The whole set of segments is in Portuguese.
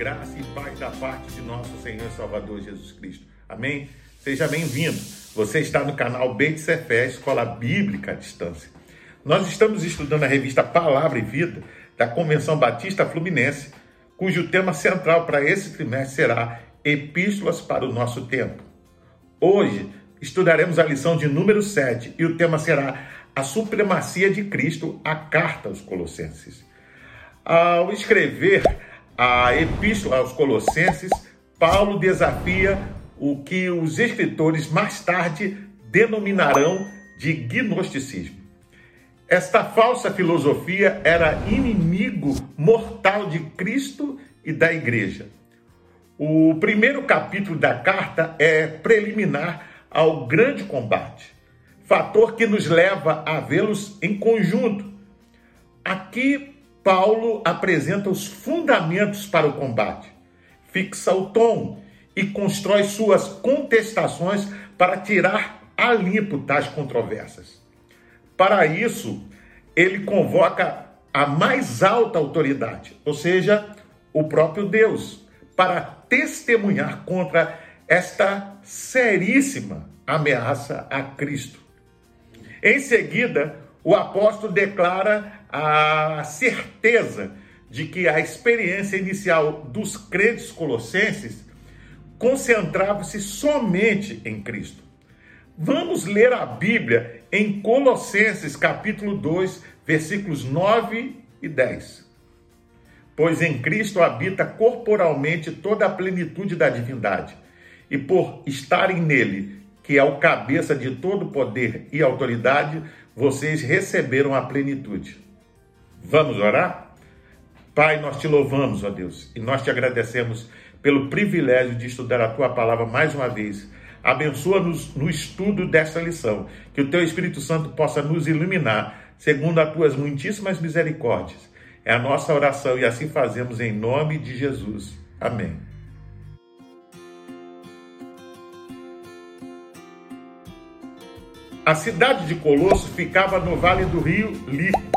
graça e paz da parte de nosso Senhor e Salvador Jesus Cristo. Amém? Seja bem-vindo. Você está no canal Beit Cefé, Escola Bíblica à Distância. Nós estamos estudando a revista Palavra e Vida da Convenção Batista Fluminense, cujo tema central para esse trimestre será Epístolas para o Nosso Tempo. Hoje estudaremos a lição de número 7 e o tema será A Supremacia de Cristo, a Carta aos Colossenses. Ao escrever a Epístola aos Colossenses, Paulo desafia o que os escritores mais tarde denominarão de gnosticismo. Esta falsa filosofia era inimigo mortal de Cristo e da igreja. O primeiro capítulo da carta é preliminar ao grande combate, fator que nos leva a vê-los em conjunto. Aqui, Paulo apresenta os fundamentos para o combate, fixa o tom e constrói suas contestações para tirar a limpo tais controvérsias. Para isso, ele convoca a mais alta autoridade, ou seja, o próprio Deus, para testemunhar contra esta seríssima ameaça a Cristo. Em seguida, o apóstolo declara a certeza de que a experiência inicial dos crentes colossenses concentrava-se somente em Cristo. Vamos ler a Bíblia em Colossenses capítulo 2, versículos 9 e 10. Pois em Cristo habita corporalmente toda a plenitude da divindade, e por estarem nele, que é o cabeça de todo poder e autoridade, vocês receberam a plenitude. Vamos orar? Pai, nós te louvamos, ó Deus, e nós te agradecemos pelo privilégio de estudar a tua palavra mais uma vez. Abençoa-nos no estudo desta lição, que o teu Espírito Santo possa nos iluminar, segundo as tuas muitíssimas misericórdias. É a nossa oração e assim fazemos em nome de Jesus. Amém. A cidade de Colosso ficava no vale do rio Lico,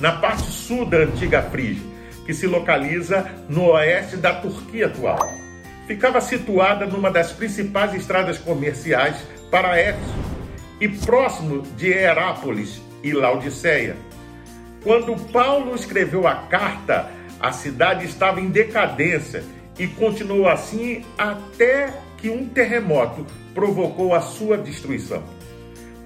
na parte sul da antiga Frígia, que se localiza no oeste da Turquia atual. Ficava situada numa das principais estradas comerciais para Éfeso e próximo de Herápolis e Laodiceia. Quando Paulo escreveu a carta, a cidade estava em decadência e continuou assim até que um terremoto provocou a sua destruição.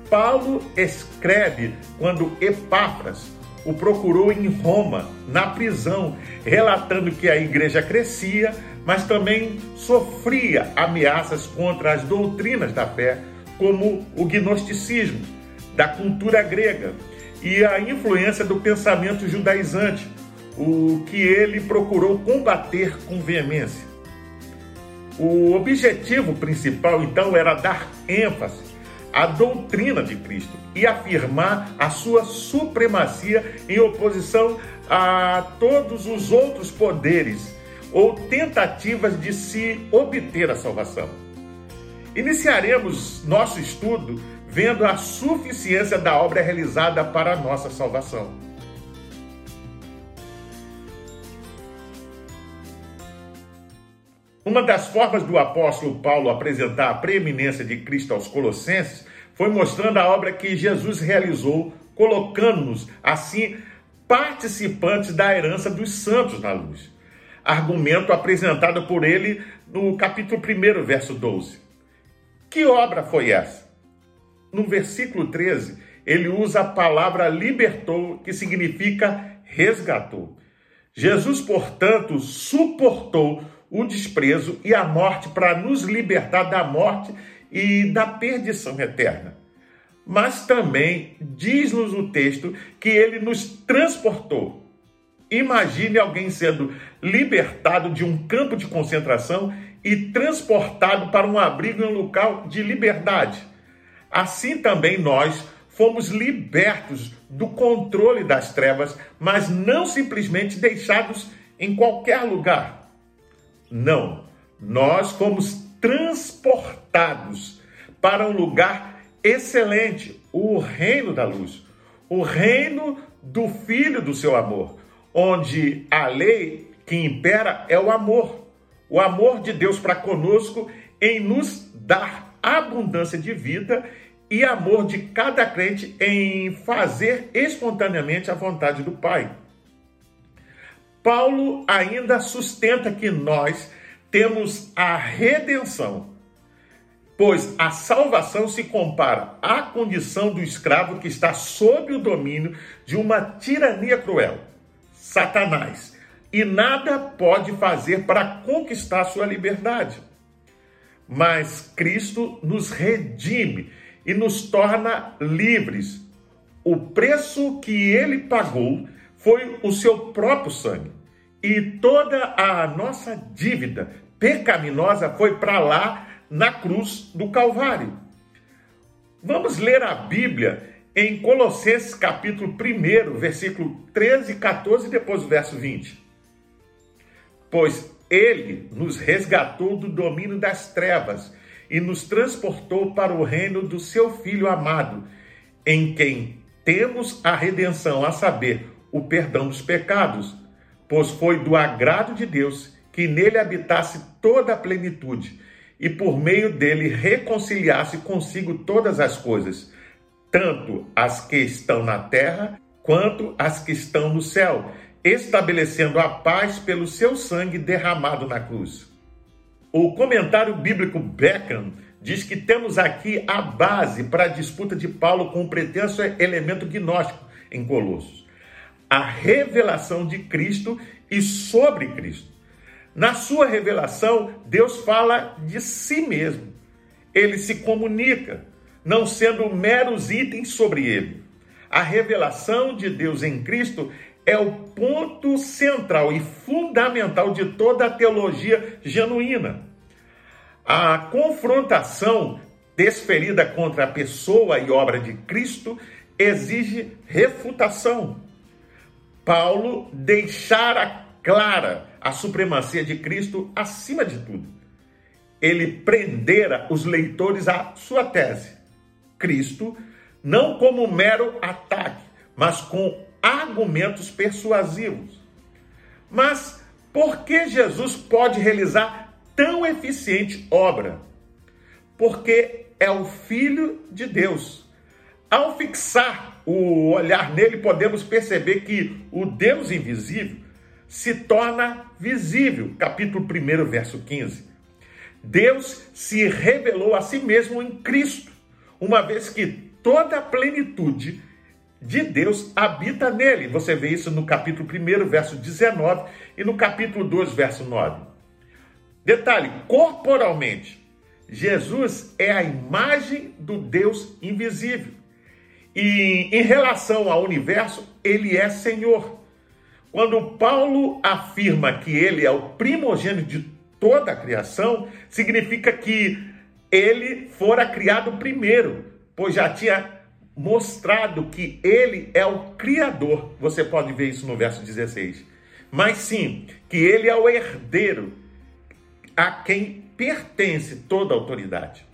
Paulo escreve quando Epáfras o procurou em Roma, na prisão, relatando que a igreja crescia, mas também sofria ameaças contra as doutrinas da fé, como o gnosticismo, da cultura grega e a influência do pensamento judaizante, o que ele procurou combater com veemência. O objetivo principal, então, era dar ênfase a doutrina de Cristo e afirmar a sua supremacia em oposição a todos os outros poderes ou tentativas de se obter a salvação. Iniciaremos nosso estudo vendo a suficiência da obra realizada para a nossa salvação. Uma das formas do apóstolo Paulo apresentar a preeminência de Cristo aos Colossenses foi mostrando a obra que Jesus realizou, colocando-nos, assim, participantes da herança dos santos na luz. Argumento apresentado por ele no capítulo 1, verso 12. Que obra foi essa? No versículo 13, ele usa a palavra libertou, que significa resgatou. Jesus, portanto, suportou o desprezo e a morte para nos libertar da morte e da perdição eterna. Mas também diz-nos o texto que ele nos transportou. Imagine alguém sendo libertado de um campo de concentração e transportado para um abrigo em um local de liberdade. Assim também nós fomos libertos do controle das trevas, mas não simplesmente deixados em qualquer lugar. Não, nós fomos transportados para um lugar excelente, o reino da luz, o reino do filho do seu amor, onde a lei que impera é o amor. o amor de Deus para conosco em nos dar abundância de vida e amor de cada crente em fazer espontaneamente a vontade do Pai. Paulo ainda sustenta que nós temos a redenção, pois a salvação se compara à condição do escravo que está sob o domínio de uma tirania cruel, Satanás, e nada pode fazer para conquistar sua liberdade. Mas Cristo nos redime e nos torna livres. O preço que ele pagou foi o seu próprio sangue. E toda a nossa dívida pecaminosa foi para lá na cruz do Calvário. Vamos ler a Bíblia em Colossenses capítulo 1, versículo 13 e 14, e depois o verso 20. Pois ele nos resgatou do domínio das trevas e nos transportou para o reino do seu Filho amado, em quem temos a redenção, a saber, o perdão dos pecados, pois foi do agrado de Deus que nele habitasse toda a plenitude e por meio dele reconciliasse consigo todas as coisas, tanto as que estão na terra quanto as que estão no céu, estabelecendo a paz pelo seu sangue derramado na cruz. O comentário bíblico Beckham diz que temos aqui a base para a disputa de Paulo com o pretenso elemento gnóstico em Colossos. A revelação de Cristo e sobre Cristo. Na sua revelação, Deus fala de si mesmo. Ele se comunica, não sendo meros itens sobre ele. A revelação de Deus em Cristo é o ponto central e fundamental de toda a teologia genuína. A confrontação desferida contra a pessoa e obra de Cristo exige refutação. Paulo deixara clara a supremacia de Cristo acima de tudo. Ele prendera os leitores à sua tese. Cristo, não como mero ataque, mas com argumentos persuasivos. Mas por que Jesus pode realizar tão eficiente obra? Porque é o Filho de Deus. Ao fixar o olhar nele, podemos perceber que o Deus invisível se torna visível. Capítulo 1, verso 15. Deus se revelou a si mesmo em Cristo, uma vez que toda a plenitude de Deus habita nele. Você vê isso no capítulo 1, verso 19 e no capítulo 2, verso 9. Detalhe: corporalmente, Jesus é a imagem do Deus invisível. E em relação ao universo, ele é Senhor. Quando Paulo afirma que ele é o primogênito de toda a criação, significa que ele fora criado primeiro, pois já tinha mostrado que ele é o Criador. Você pode ver isso no verso 16. Mas sim, que ele é o herdeiro a quem pertence toda a autoridade.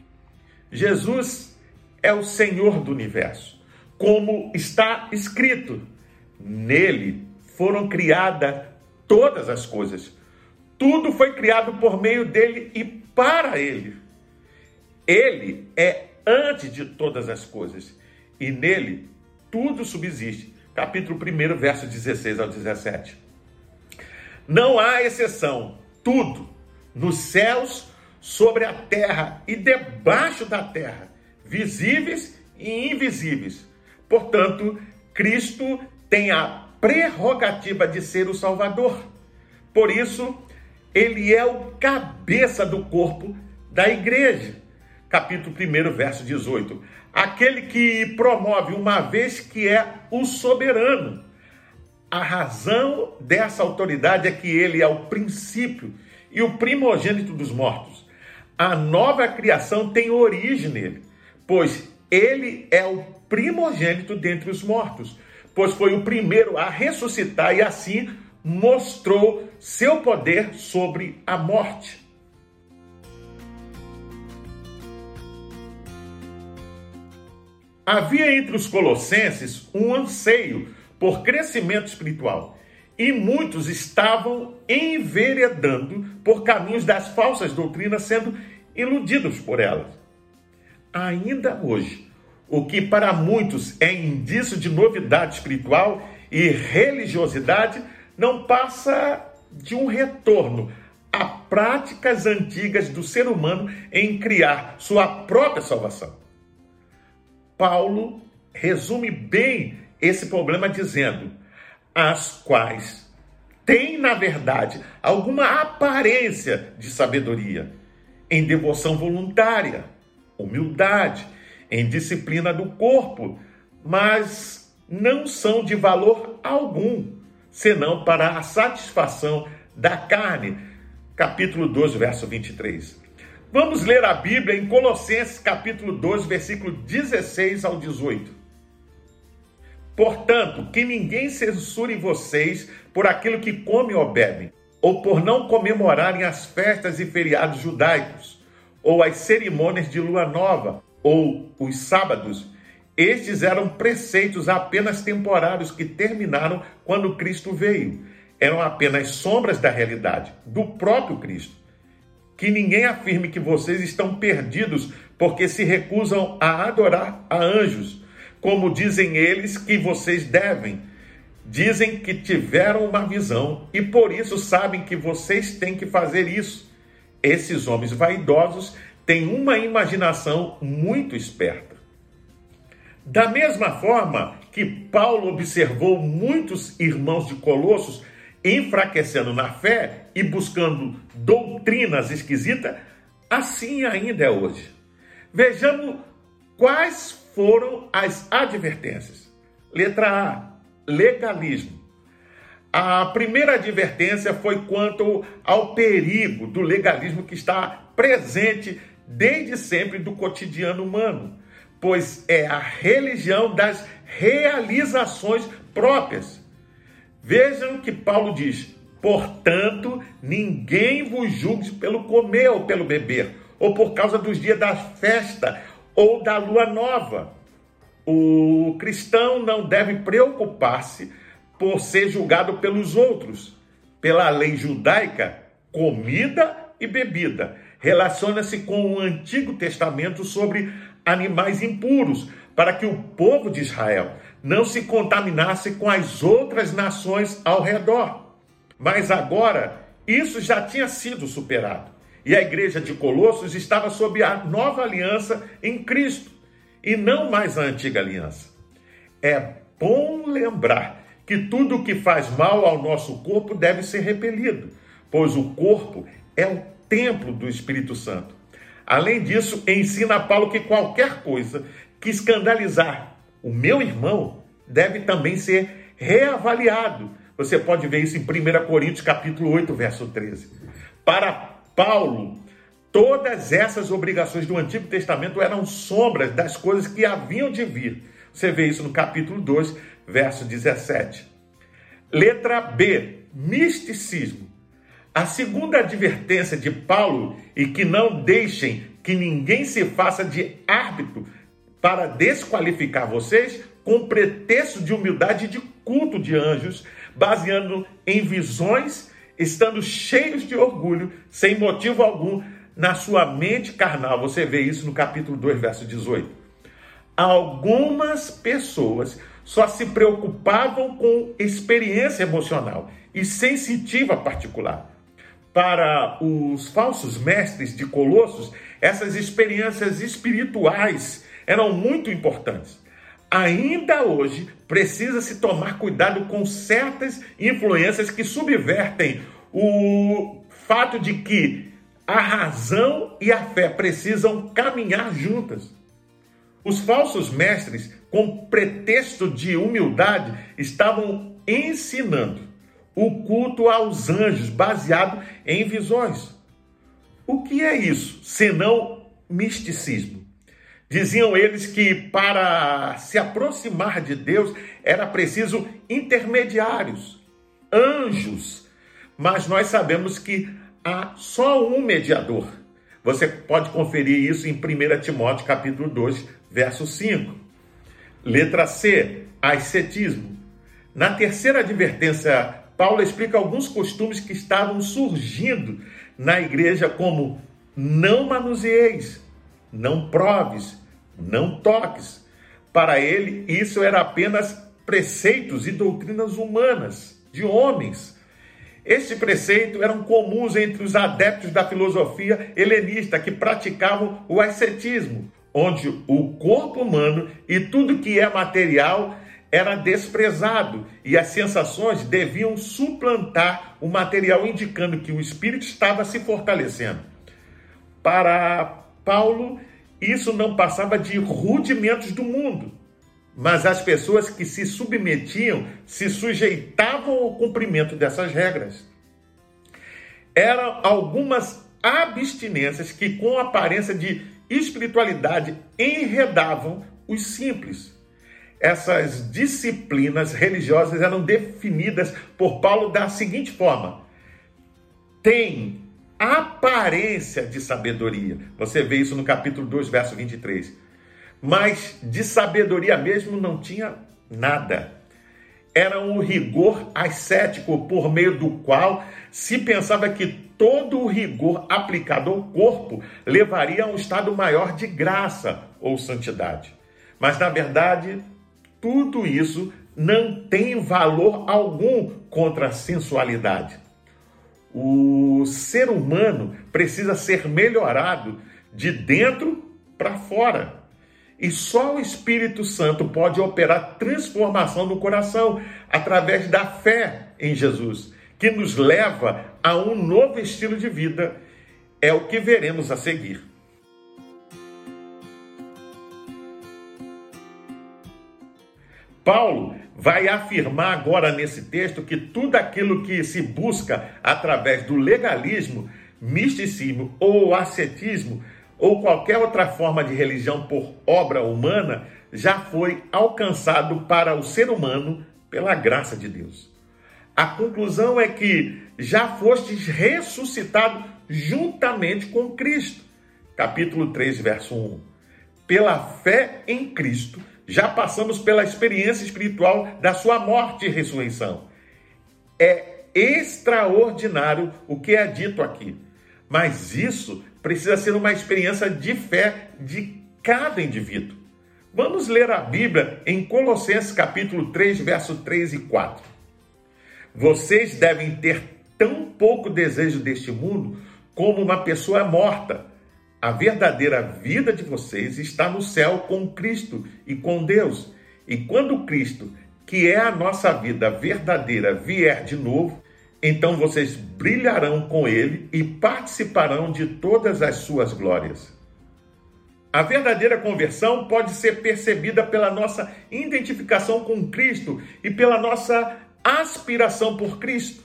Jesus é o Senhor do universo. Como está escrito, nele foram criadas todas as coisas. Tudo foi criado por meio dele e para ele. Ele é antes de todas as coisas e nele tudo subsiste. Capítulo 1, verso 16 ao 17. Não há exceção, tudo, nos céus, sobre a terra e debaixo da terra, visíveis e invisíveis. Portanto, Cristo tem a prerrogativa de ser o Salvador. Por isso, ele é o cabeça do corpo da igreja. Capítulo 1, verso 18 aquele que promove, uma vez que é o soberano. A razão dessa autoridade é que ele é o princípio e o primogênito dos mortos. A nova criação tem origem nele, pois ele é o primogênito dentre os mortos, pois foi o primeiro a ressuscitar e assim mostrou seu poder sobre a morte. Havia entre os colossenses um anseio por crescimento espiritual e muitos estavam enveredando por caminhos das falsas doutrinas, sendo iludidos por elas. Ainda hoje, o que para muitos é indício de novidade espiritual e religiosidade, não passa de um retorno a práticas antigas do ser humano em criar sua própria salvação. Paulo resume bem esse problema dizendo: as quais têm, na verdade, alguma aparência de sabedoria, em devoção voluntária, humildade, em disciplina do corpo, mas não são de valor algum, senão para a satisfação da carne. Capítulo 2, verso 23. Vamos ler a Bíblia em Colossenses, capítulo 2, versículo 16 ao 18. Portanto, que ninguém censure vocês por aquilo que comem ou bebem, ou por não comemorarem as festas e feriados judaicos, ou as cerimônias de lua nova, ou os sábados. Estes eram preceitos apenas temporários que terminaram quando Cristo veio. Eram apenas sombras da realidade, do próprio Cristo. Que ninguém afirme que vocês estão perdidos porque se recusam a adorar a anjos, como dizem eles que vocês devem. Dizem que tiveram uma visão e por isso sabem que vocês têm que fazer isso. Esses homens vaidosos tem uma imaginação muito esperta. Da mesma forma que Paulo observou muitos irmãos de Colossos enfraquecendo na fé e buscando doutrinas esquisitas, assim ainda é hoje. Vejamos quais foram as advertências. Letra A: legalismo. A primeira advertência foi quanto ao perigo do legalismo que está presente desde sempre do cotidiano humano, pois é a religião das realizações próprias. Vejam que Paulo diz: portanto, ninguém vos julgue pelo comer ou pelo beber, ou por causa dos dias da festa ou da lua nova. O cristão não deve preocupar-se por ser julgado pelos outros. Pela lei judaica, comida e bebida relaciona-se com o Antigo Testamento sobre animais impuros, para que o povo de Israel não se contaminasse com as outras nações ao redor. Mas agora isso já tinha sido superado. E a igreja de Colossos estava sob a nova aliança em Cristo e não mais a antiga aliança. É bom lembrar que tudo o que faz mal ao nosso corpo deve ser repelido, pois o corpo é o templo do Espírito Santo. Além disso, ensina Paulo que qualquer coisa que escandalizar o meu irmão deve também ser reavaliado. Você pode ver isso em 1 Coríntios capítulo 8, verso 13. Para Paulo, todas essas obrigações do Antigo Testamento eram sombras das coisas que haviam de vir. Você vê isso no capítulo 2, verso 17. Letra B, misticismo. A segunda advertência de Paulo e que não deixem que ninguém se faça de árbitro para desqualificar vocês com pretexto de humildade de culto de anjos, baseando em visões, estando cheios de orgulho, sem motivo algum, na sua mente carnal. Você vê isso no capítulo 2, verso 18. Algumas pessoas só se preocupavam com experiência emocional e sensitiva particular para os falsos mestres de Colossos, essas experiências espirituais eram muito importantes. Ainda hoje, precisa-se tomar cuidado com certas influências que subvertem o fato de que a razão e a fé precisam caminhar juntas. Os falsos mestres, com pretexto de humildade, estavam ensinando o culto aos anjos, baseado em visões. O que é isso, senão misticismo? Diziam eles que para se aproximar de Deus era preciso intermediários, anjos. Mas nós sabemos que há só um mediador. Você pode conferir isso em 1 Timóteo capítulo 2, verso 5. Letra C, ascetismo. Na terceira advertência Paulo explica alguns costumes que estavam surgindo na igreja, como não manuseeis, não proves, não toques. Para ele, isso era apenas preceitos e doutrinas humanas, de homens. Este preceito eram comuns entre os adeptos da filosofia helenista que praticavam o ascetismo, onde o corpo humano e tudo que é material era desprezado e as sensações deviam suplantar o material, indicando que o espírito estava se fortalecendo. Para Paulo, isso não passava de rudimentos do mundo, mas as pessoas que se submetiam se sujeitavam ao cumprimento dessas regras. Eram algumas abstinências que, com aparência de espiritualidade, enredavam os simples. Essas disciplinas religiosas eram definidas por Paulo da seguinte forma: tem aparência de sabedoria. Você vê isso no capítulo 2, verso 23. Mas de sabedoria mesmo não tinha nada. Era um rigor ascético por meio do qual se pensava que todo o rigor aplicado ao corpo levaria a um estado maior de graça ou santidade. Mas na verdade, tudo isso não tem valor algum contra a sensualidade. O ser humano precisa ser melhorado de dentro para fora. E só o Espírito Santo pode operar transformação no coração através da fé em Jesus, que nos leva a um novo estilo de vida. É o que veremos a seguir. Paulo vai afirmar agora nesse texto que tudo aquilo que se busca através do legalismo, misticismo ou ascetismo ou qualquer outra forma de religião por obra humana já foi alcançado para o ser humano pela graça de Deus. A conclusão é que já fostes ressuscitado juntamente com Cristo. Capítulo 3, verso 1. Pela fé em Cristo, já passamos pela experiência espiritual da sua morte e ressurreição. É extraordinário o que é dito aqui, mas isso precisa ser uma experiência de fé de cada indivíduo. Vamos ler a Bíblia em Colossenses capítulo 3, verso 3 e 4. Vocês devem ter tão pouco desejo deste mundo como uma pessoa morta a verdadeira vida de vocês está no céu com Cristo e com Deus. E quando Cristo, que é a nossa vida verdadeira, vier de novo, então vocês brilharão com Ele e participarão de todas as suas glórias. A verdadeira conversão pode ser percebida pela nossa identificação com Cristo e pela nossa aspiração por Cristo.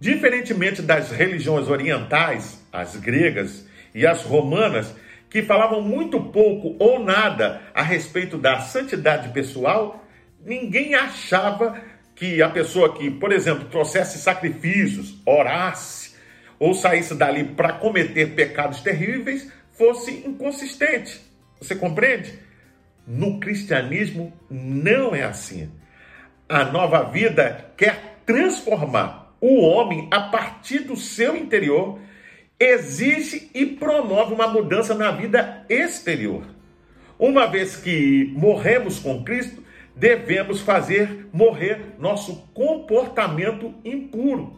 Diferentemente das religiões orientais, as gregas e as romanas, que falavam muito pouco ou nada a respeito da santidade pessoal, ninguém achava que a pessoa que, por exemplo, trouxesse sacrifícios, orasse ou saísse dali para cometer pecados terríveis fosse inconsistente. Você compreende? No cristianismo não é assim. A nova vida quer transformar o homem a partir do seu interior exige e promove uma mudança na vida exterior. Uma vez que morremos com Cristo, devemos fazer morrer nosso comportamento impuro.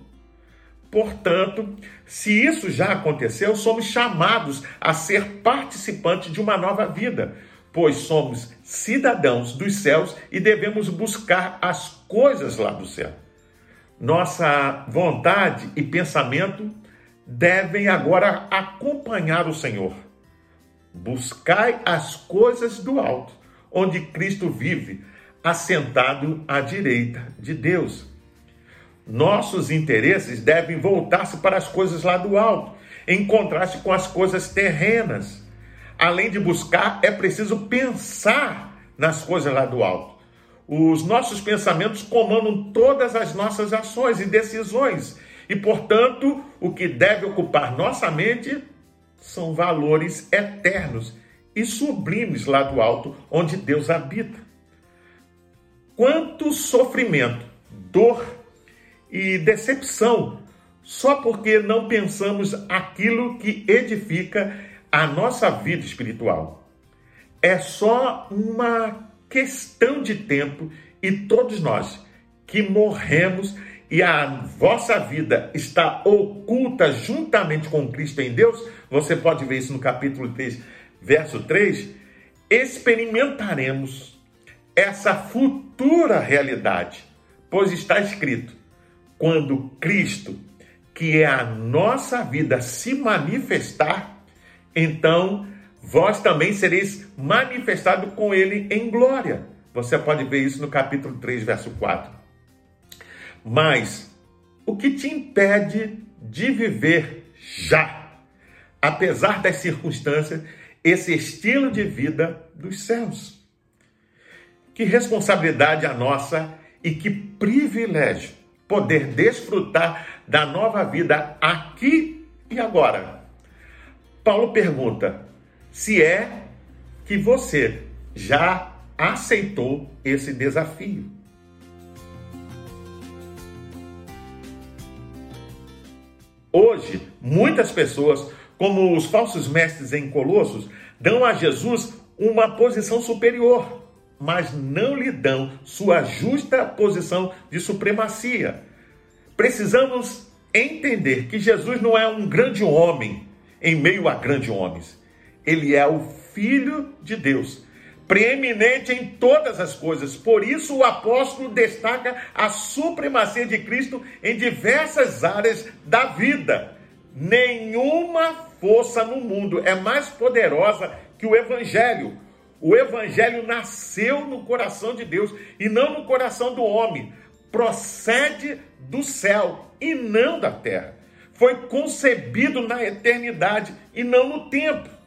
Portanto, se isso já aconteceu, somos chamados a ser participantes de uma nova vida, pois somos cidadãos dos céus e devemos buscar as coisas lá do céu. Nossa vontade e pensamento devem agora acompanhar o Senhor. Buscai as coisas do alto, onde Cristo vive, assentado à direita de Deus. Nossos interesses devem voltar-se para as coisas lá do alto, em contraste com as coisas terrenas. Além de buscar, é preciso pensar nas coisas lá do alto. Os nossos pensamentos comandam todas as nossas ações e decisões e, portanto, o que deve ocupar nossa mente são valores eternos e sublimes lá do alto, onde Deus habita. Quanto sofrimento, dor e decepção, só porque não pensamos aquilo que edifica a nossa vida espiritual. É só uma questão de tempo e todos nós que morremos e a vossa vida está oculta juntamente com Cristo em Deus, você pode ver isso no capítulo 3, verso 3, experimentaremos essa futura realidade, pois está escrito: quando Cristo, que é a nossa vida, se manifestar, então vós também sereis manifestado com ele em glória. Você pode ver isso no capítulo 3, verso 4. Mas o que te impede de viver já, apesar das circunstâncias, esse estilo de vida dos céus? Que responsabilidade a nossa e que privilégio poder desfrutar da nova vida aqui e agora. Paulo pergunta se é que você já aceitou esse desafio. Hoje, muitas pessoas, como os falsos mestres em Colossos, dão a Jesus uma posição superior, mas não lhe dão sua justa posição de supremacia. Precisamos entender que Jesus não é um grande homem em meio a grandes homens. Ele é o Filho de Deus preeminente em todas as coisas. Por isso, o apóstolo destaca a supremacia de Cristo em diversas áreas da vida. Nenhuma força no mundo é mais poderosa que o Evangelho. O Evangelho nasceu no coração de Deus e não no coração do homem. Procede do céu e não da terra. Foi concebido na eternidade e não no tempo.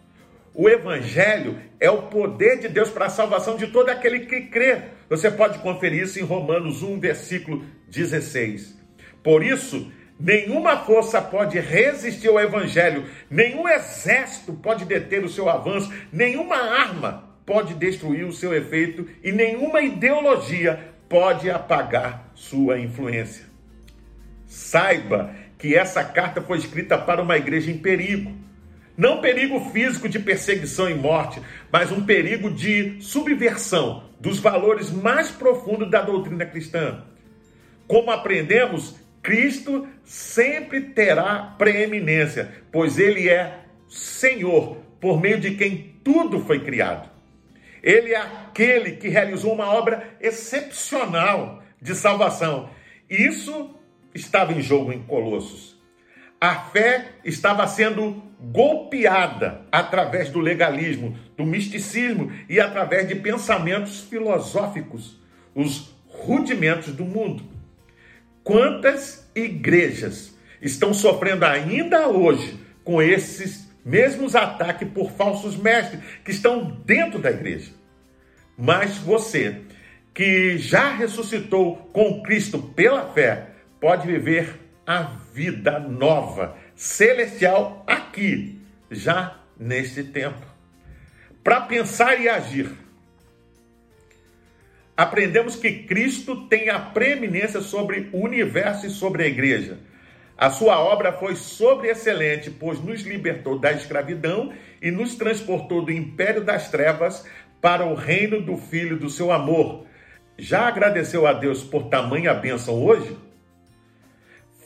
O Evangelho é o poder de Deus para a salvação de todo aquele que crê. Você pode conferir isso em Romanos 1, versículo 16. Por isso, nenhuma força pode resistir ao Evangelho, nenhum exército pode deter o seu avanço, nenhuma arma pode destruir o seu efeito e nenhuma ideologia pode apagar sua influência. Saiba que essa carta foi escrita para uma igreja em perigo não perigo físico de perseguição e morte, mas um perigo de subversão dos valores mais profundos da doutrina cristã. Como aprendemos, Cristo sempre terá preeminência, pois ele é Senhor, por meio de quem tudo foi criado. Ele é aquele que realizou uma obra excepcional de salvação. Isso estava em jogo em Colossos. A fé estava sendo golpeada através do legalismo, do misticismo e através de pensamentos filosóficos, os rudimentos do mundo. Quantas igrejas estão sofrendo ainda hoje com esses mesmos ataques por falsos mestres que estão dentro da igreja? Mas você, que já ressuscitou com Cristo pela fé, pode viver a vida nova, celestial aqui, já neste tempo. Para pensar e agir. Aprendemos que Cristo tem a preeminência sobre o universo e sobre a igreja. A sua obra foi sobreexcelente, pois nos libertou da escravidão e nos transportou do império das trevas para o reino do Filho do seu amor. Já agradeceu a Deus por tamanha bênção hoje?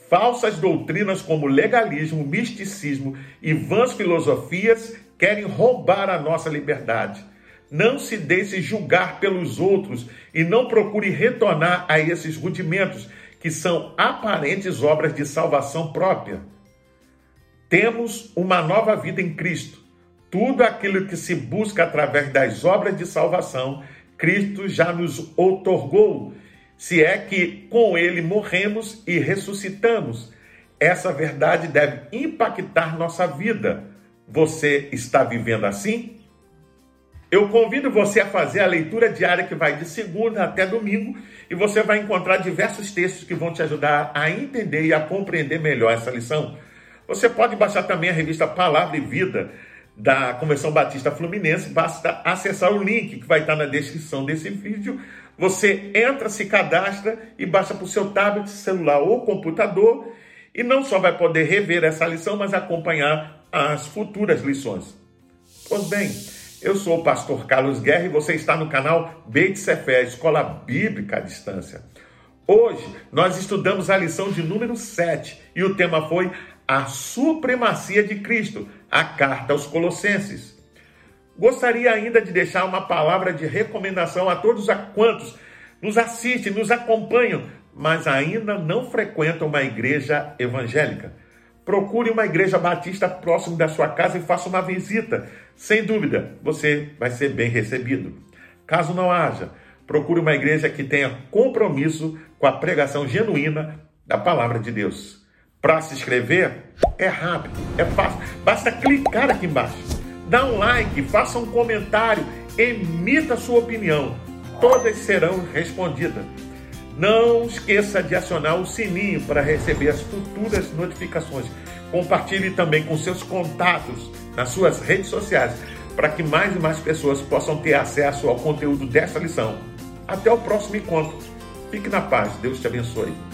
Falsas doutrinas como legalismo, misticismo e vãs filosofias querem roubar a nossa liberdade. Não se deixe julgar pelos outros e não procure retornar a esses rudimentos que são aparentes obras de salvação própria. Temos uma nova vida em Cristo. Tudo aquilo que se busca através das obras de salvação, Cristo já nos outorgou se é que com ele morremos e ressuscitamos. Essa verdade deve impactar nossa vida. Você está vivendo assim? Eu convido você a fazer a leitura diária que vai de segunda até domingo e você vai encontrar diversos textos que vão te ajudar a entender e a compreender melhor essa lição. Você pode baixar também a revista Palavra e Vida da Convenção Batista Fluminense, basta acessar o link que vai estar na descrição desse vídeo. Você entra, se cadastra e baixa para o seu tablet, celular ou computador e não só vai poder rever essa lição, mas acompanhar as futuras lições. Pois bem, eu sou o pastor Carlos Guerra e você está no canal Beit Sefer, Escola Bíblica à Distância. Hoje nós estudamos a lição de número 7 e o tema foi a supremacia de Cristo, a carta aos Colossenses. Gostaria ainda de deixar uma palavra de recomendação a todos a quantos nos assistem, nos acompanham, mas ainda não frequentam uma igreja evangélica. Procure uma igreja batista próximo da sua casa e faça uma visita. Sem dúvida, você vai ser bem recebido. Caso não haja, procure uma igreja que tenha compromisso com a pregação genuína da palavra de Deus. Para se inscrever, é rápido, é fácil. Basta clicar aqui embaixo. Dá um like, faça um comentário, emita sua opinião. Todas serão respondidas. Não esqueça de acionar o sininho para receber as futuras notificações. Compartilhe também com seus contatos nas suas redes sociais para que mais e mais pessoas possam ter acesso ao conteúdo dessa lição. Até o próximo encontro. Fique na paz. Deus te abençoe.